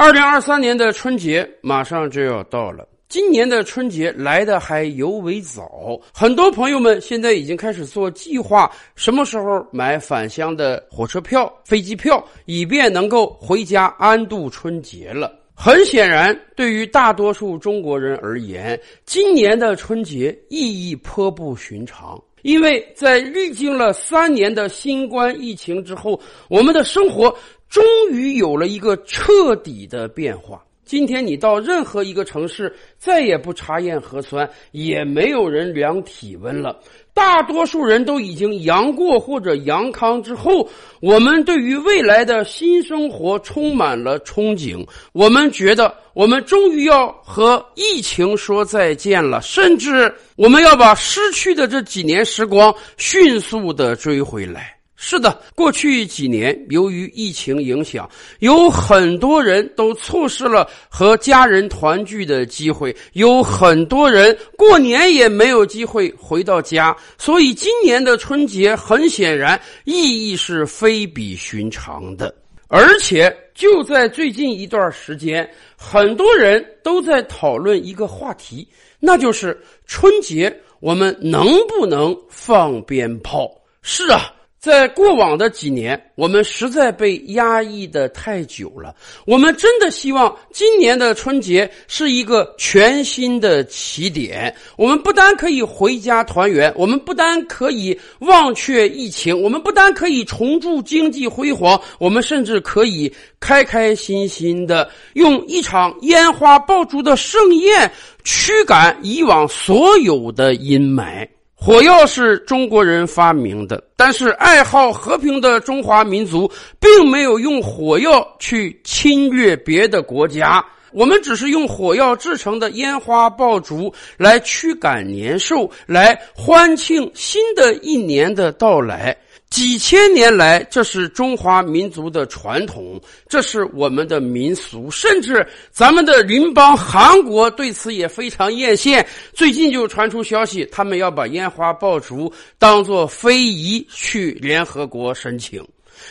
二零二三年的春节马上就要到了，今年的春节来的还尤为早，很多朋友们现在已经开始做计划，什么时候买返乡的火车票、飞机票，以便能够回家安度春节了。很显然，对于大多数中国人而言，今年的春节意义颇不寻常。因为在历经了三年的新冠疫情之后，我们的生活终于有了一个彻底的变化。今天你到任何一个城市，再也不查验核酸，也没有人量体温了。大多数人都已经阳过或者阳康之后，我们对于未来的新生活充满了憧憬。我们觉得，我们终于要和疫情说再见了，甚至我们要把失去的这几年时光迅速的追回来。是的，过去几年由于疫情影响，有很多人都错失了和家人团聚的机会，有很多人过年也没有机会回到家。所以今年的春节很显然意义是非比寻常的。而且就在最近一段时间，很多人都在讨论一个话题，那就是春节我们能不能放鞭炮？是啊。在过往的几年，我们实在被压抑的太久了。我们真的希望今年的春节是一个全新的起点。我们不单可以回家团圆，我们不单可以忘却疫情，我们不单可以重铸经济辉煌，我们甚至可以开开心心的用一场烟花爆竹的盛宴驱赶以往所有的阴霾。火药是中国人发明的，但是爱好和平的中华民族并没有用火药去侵略别的国家。我们只是用火药制成的烟花爆竹来驱赶年兽，来欢庆新的一年的到来。几千年来，这是中华民族的传统，这是我们的民俗，甚至咱们的邻邦韩国对此也非常艳羡。最近就传出消息，他们要把烟花爆竹当作非遗去联合国申请。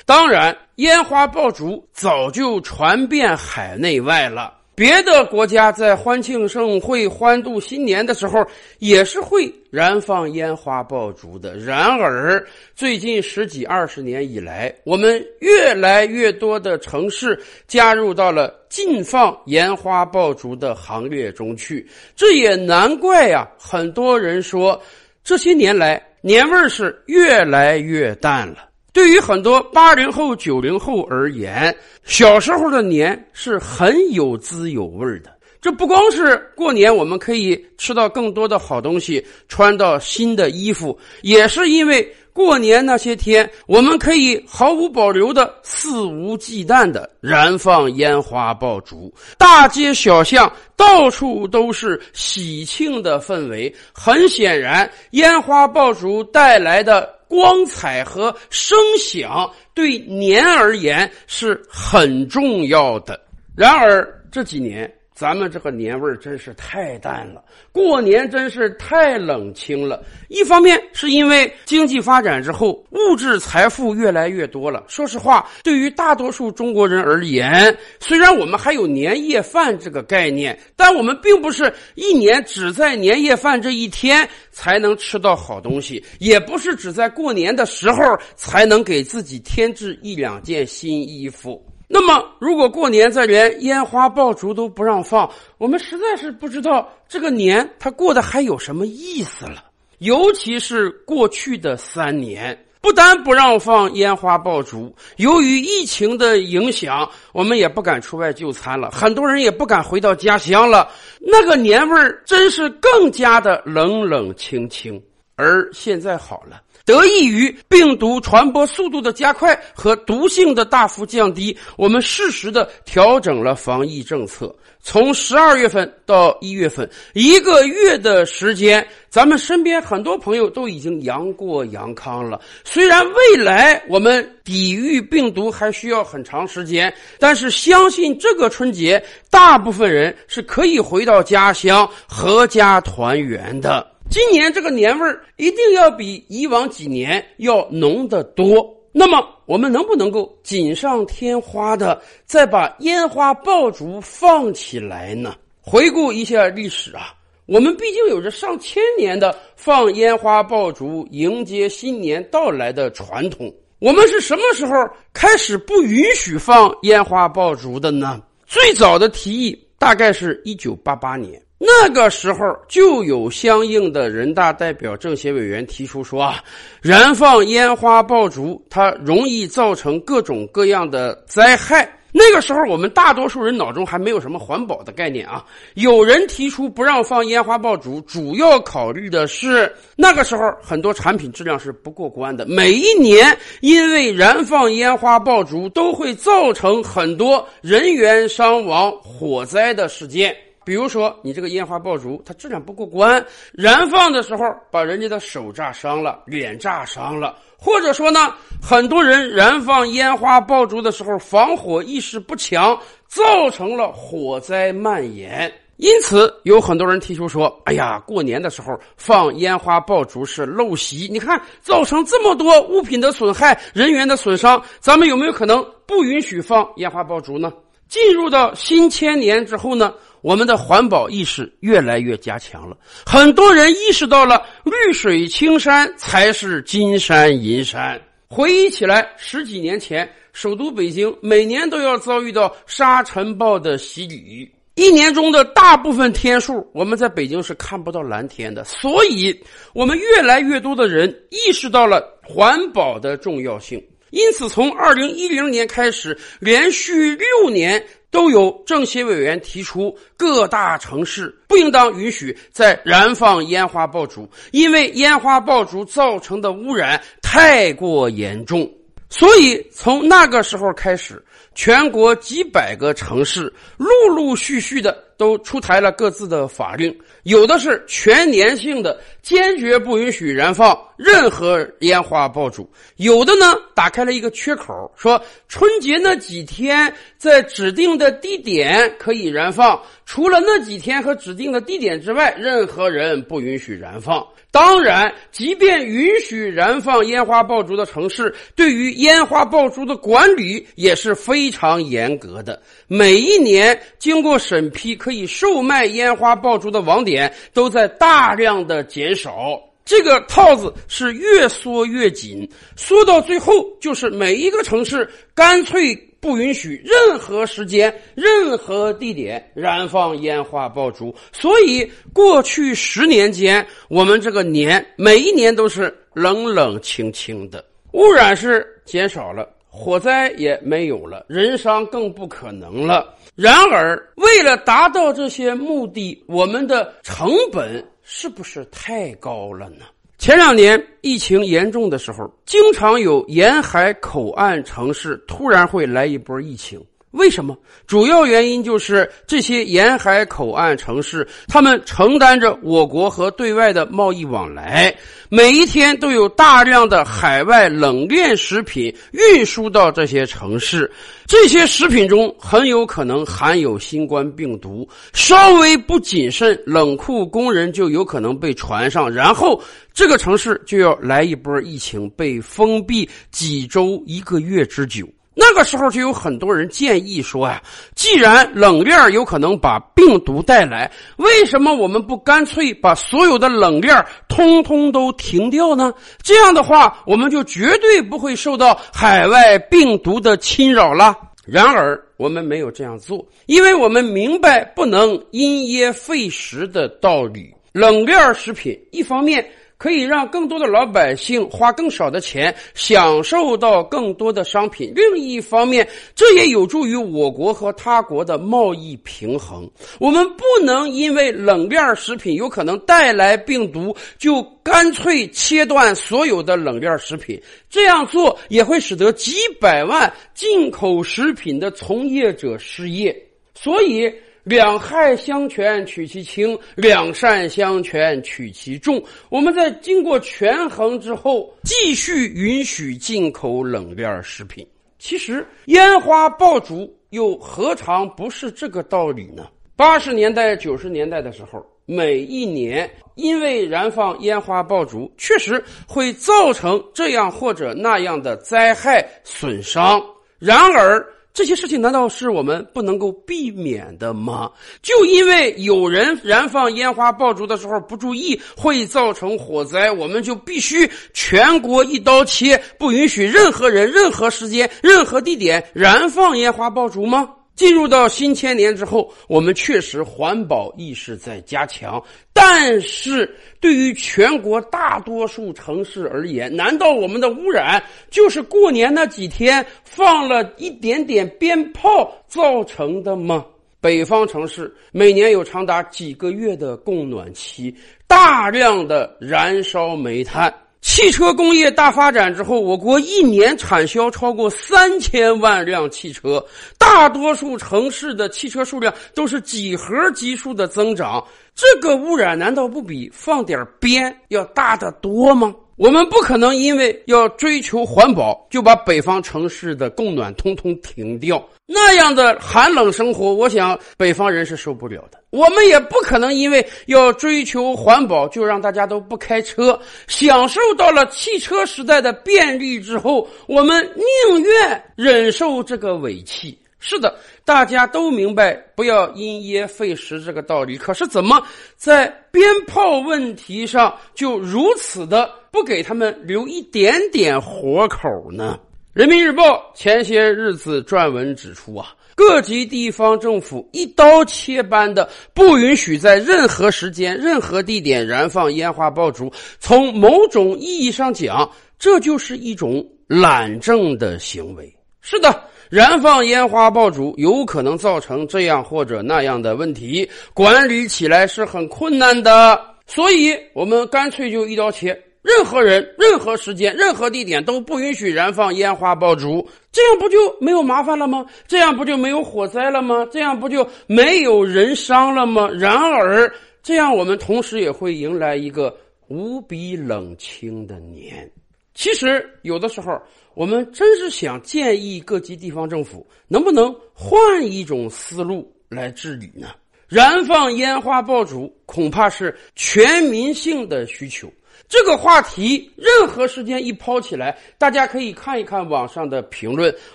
当然，烟花爆竹早就传遍海内外了。别的国家在欢庆盛会、欢度新年的时候，也是会燃放烟花爆竹的。然而，最近十几二十年以来，我们越来越多的城市加入到了禁放烟花爆竹的行列中去。这也难怪呀，很多人说，这些年来年味儿是越来越淡了。对于很多八零后、九零后而言，小时候的年是很有滋有味的。这不光是过年，我们可以吃到更多的好东西，穿到新的衣服，也是因为过年那些天，我们可以毫无保留的肆无忌惮的燃放烟花爆竹，大街小巷到处都是喜庆的氛围。很显然，烟花爆竹带来的。光彩和声响对年而言是很重要的。然而这几年，咱们这个年味儿真是太淡了，过年真是太冷清了。一方面是因为经济发展之后，物质财富越来越多了。说实话，对于大多数中国人而言，虽然我们还有年夜饭这个概念，但我们并不是一年只在年夜饭这一天才能吃到好东西，也不是只在过年的时候才能给自己添置一两件新衣服。那么，如果过年再连烟花爆竹都不让放，我们实在是不知道这个年它过得还有什么意思了。尤其是过去的三年，不但不让放烟花爆竹，由于疫情的影响，我们也不敢出外就餐了，很多人也不敢回到家乡了。那个年味儿真是更加的冷冷清清。而现在好了。得益于病毒传播速度的加快和毒性的大幅降低，我们适时的调整了防疫政策。从十二月份到一月份，一个月的时间，咱们身边很多朋友都已经阳过阳康了。虽然未来我们抵御病毒还需要很长时间，但是相信这个春节，大部分人是可以回到家乡阖家团圆的。今年这个年味儿一定要比以往几年要浓得多。那么，我们能不能够锦上添花的再把烟花爆竹放起来呢？回顾一下历史啊，我们毕竟有着上千年的放烟花爆竹迎接新年到来的传统。我们是什么时候开始不允许放烟花爆竹的呢？最早的提议大概是一九八八年。那个时候就有相应的人大代表、政协委员提出说啊，燃放烟花爆竹它容易造成各种各样的灾害。那个时候我们大多数人脑中还没有什么环保的概念啊。有人提出不让放烟花爆竹，主要考虑的是那个时候很多产品质量是不过关的。每一年因为燃放烟花爆竹都会造成很多人员伤亡、火灾的事件。比如说，你这个烟花爆竹，它质量不过关，燃放的时候把人家的手炸伤了，脸炸伤了，或者说呢，很多人燃放烟花爆竹的时候防火意识不强，造成了火灾蔓延。因此，有很多人提出说：“哎呀，过年的时候放烟花爆竹是陋习，你看造成这么多物品的损害、人员的损伤，咱们有没有可能不允许放烟花爆竹呢？”进入到新千年之后呢？我们的环保意识越来越加强了，很多人意识到了绿水青山才是金山银山。回忆起来，十几年前，首都北京每年都要遭遇到沙尘暴的洗礼，一年中的大部分天数，我们在北京是看不到蓝天的。所以，我们越来越多的人意识到了环保的重要性。因此，从二零一零年开始，连续六年。都有政协委员提出，各大城市不应当允许再燃放烟花爆竹，因为烟花爆竹造成的污染太过严重。所以从那个时候开始，全国几百个城市陆陆续续的。都出台了各自的法令，有的是全年性的，坚决不允许燃放任何烟花爆竹；有的呢，打开了一个缺口，说春节那几天在指定的地点可以燃放，除了那几天和指定的地点之外，任何人不允许燃放。当然，即便允许燃放烟花爆竹的城市，对于烟花爆竹的管理也是非常严格的。每一年经过审批可以售卖烟花爆竹的网点都在大量的减少，这个套子是越缩越紧，缩到最后就是每一个城市干脆。不允许任何时间、任何地点燃放烟花爆竹。所以，过去十年间，我们这个年每一年都是冷冷清清的，污染是减少了，火灾也没有了，人伤更不可能了。然而，为了达到这些目的，我们的成本是不是太高了呢？前两年疫情严重的时候，经常有沿海口岸城市突然会来一波疫情。为什么？主要原因就是这些沿海口岸城市，他们承担着我国和对外的贸易往来，每一天都有大量的海外冷链食品运输到这些城市，这些食品中很有可能含有新冠病毒，稍微不谨慎，冷库工人就有可能被传上，然后这个城市就要来一波疫情，被封闭几周、一个月之久。那个时候就有很多人建议说呀，既然冷链有可能把病毒带来，为什么我们不干脆把所有的冷链通通都停掉呢？这样的话，我们就绝对不会受到海外病毒的侵扰了。然而，我们没有这样做，因为我们明白不能因噎废食的道理。冷链食品一方面。可以让更多的老百姓花更少的钱享受到更多的商品。另一方面，这也有助于我国和他国的贸易平衡。我们不能因为冷链食品有可能带来病毒，就干脆切断所有的冷链食品。这样做也会使得几百万进口食品的从业者失业。所以。两害相权取其轻，两善相权取其重。我们在经过权衡之后，继续允许进口冷链食品。其实，烟花爆竹又何尝不是这个道理呢？八十年代、九十年代的时候，每一年因为燃放烟花爆竹，确实会造成这样或者那样的灾害损伤。然而，这些事情难道是我们不能够避免的吗？就因为有人燃放烟花爆竹的时候不注意，会造成火灾，我们就必须全国一刀切，不允许任何人、任何时间、任何地点燃放烟花爆竹吗？进入到新千年之后，我们确实环保意识在加强，但是对于全国大多数城市而言，难道我们的污染就是过年那几天放了一点点鞭炮造成的吗？北方城市每年有长达几个月的供暖期，大量的燃烧煤炭。汽车工业大发展之后，我国一年产销超过三千万辆汽车，大多数城市的汽车数量都是几何级数的增长。这个污染难道不比放点鞭要大得多吗？我们不可能因为要追求环保，就把北方城市的供暖通通停掉。那样的寒冷生活，我想北方人是受不了的。我们也不可能因为要追求环保，就让大家都不开车。享受到了汽车时代的便利之后，我们宁愿忍受这个尾气。是的，大家都明白不要因噎废食这个道理。可是，怎么在鞭炮问题上就如此的不给他们留一点点活口呢？人民日报前些日子撰文指出啊，各级地方政府一刀切般的不允许在任何时间、任何地点燃放烟花爆竹。从某种意义上讲，这就是一种懒政的行为。是的，燃放烟花爆竹有可能造成这样或者那样的问题，管理起来是很困难的。所以，我们干脆就一刀切。任何人、任何时间、任何地点都不允许燃放烟花爆竹，这样不就没有麻烦了吗？这样不就没有火灾了吗？这样不就没有人伤了吗？然而，这样我们同时也会迎来一个无比冷清的年。其实，有的时候我们真是想建议各级地方政府能不能换一种思路来治理呢？燃放烟花爆竹恐怕是全民性的需求。这个话题，任何时间一抛起来，大家可以看一看网上的评论。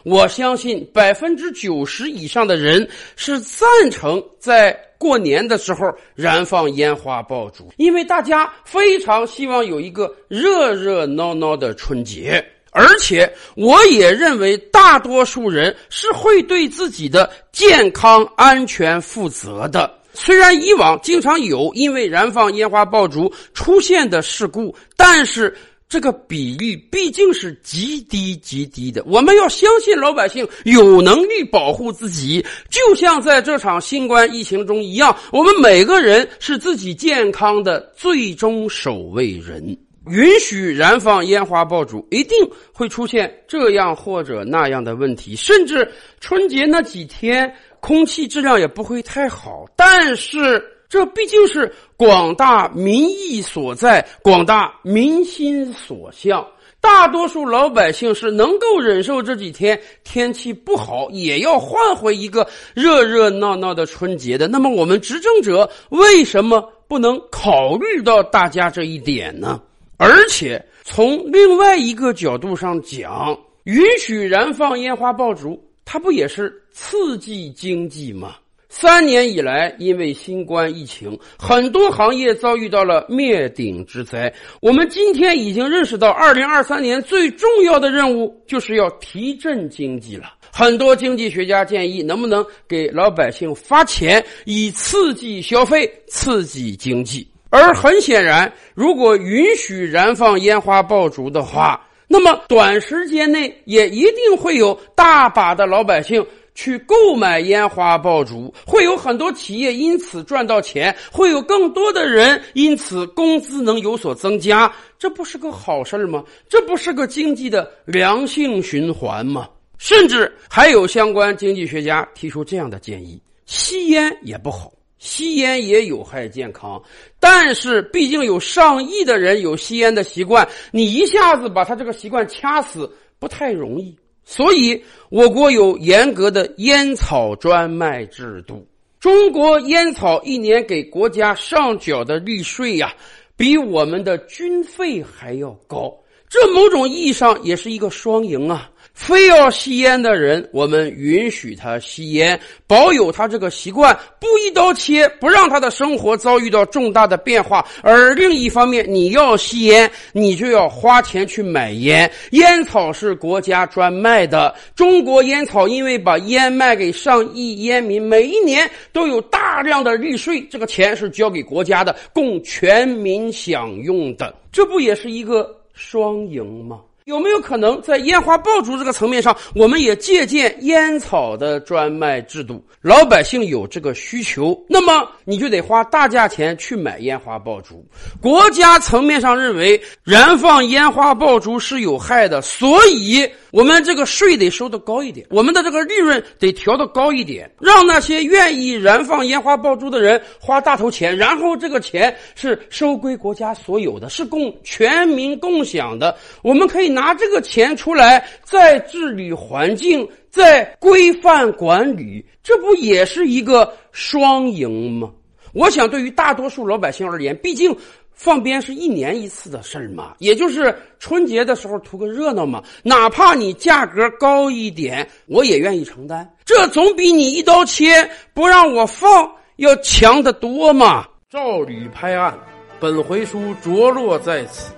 我相信百分之九十以上的人是赞成在过年的时候燃放烟花爆竹，因为大家非常希望有一个热热闹闹的春节。而且，我也认为大多数人是会对自己的健康安全负责的。虽然以往经常有因为燃放烟花爆竹出现的事故，但是这个比例毕竟是极低极低的。我们要相信老百姓有能力保护自己，就像在这场新冠疫情中一样，我们每个人是自己健康的最终守卫人。允许燃放烟花爆竹，一定会出现这样或者那样的问题，甚至春节那几天。空气质量也不会太好，但是这毕竟是广大民意所在，广大民心所向。大多数老百姓是能够忍受这几天天气不好，也要换回一个热热闹闹的春节的。那么，我们执政者为什么不能考虑到大家这一点呢？而且，从另外一个角度上讲，允许燃放烟花爆竹。它不也是刺激经济吗？三年以来，因为新冠疫情，很多行业遭遇到了灭顶之灾。我们今天已经认识到，二零二三年最重要的任务就是要提振经济了。很多经济学家建议，能不能给老百姓发钱，以刺激消费、刺激经济？而很显然，如果允许燃放烟花爆竹的话，那么短时间内也一定会有大把的老百姓去购买烟花爆竹，会有很多企业因此赚到钱，会有更多的人因此工资能有所增加，这不是个好事吗？这不是个经济的良性循环吗？甚至还有相关经济学家提出这样的建议：吸烟也不好。吸烟也有害健康，但是毕竟有上亿的人有吸烟的习惯，你一下子把他这个习惯掐死不太容易。所以，我国有严格的烟草专卖制度。中国烟草一年给国家上缴的利税呀，比我们的军费还要高。这某种意义上也是一个双赢啊！非要吸烟的人，我们允许他吸烟，保有他这个习惯，不一刀切，不让他的生活遭遇到重大的变化。而另一方面，你要吸烟，你就要花钱去买烟。烟草是国家专卖的，中国烟草因为把烟卖给上亿烟民，每一年都有大量的利税，这个钱是交给国家的，供全民享用的。这不也是一个？双赢吗？有没有可能在烟花爆竹这个层面上，我们也借鉴烟草的专卖制度？老百姓有这个需求，那么你就得花大价钱去买烟花爆竹。国家层面上认为燃放烟花爆竹是有害的，所以。我们这个税得收的高一点，我们的这个利润得调的高一点，让那些愿意燃放烟花爆竹的人花大头钱，然后这个钱是收归国家所有的，是供全民共享的。我们可以拿这个钱出来再治理环境，再规范管理，这不也是一个双赢吗？我想，对于大多数老百姓而言，毕竟。放鞭是一年一次的事儿嘛，也就是春节的时候图个热闹嘛。哪怕你价格高一点，我也愿意承担。这总比你一刀切不让我放要强得多嘛。照吕拍案，本回书着落在此。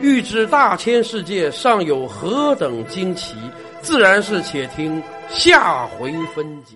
欲知大千世界尚有何等惊奇，自然是且听下回分解。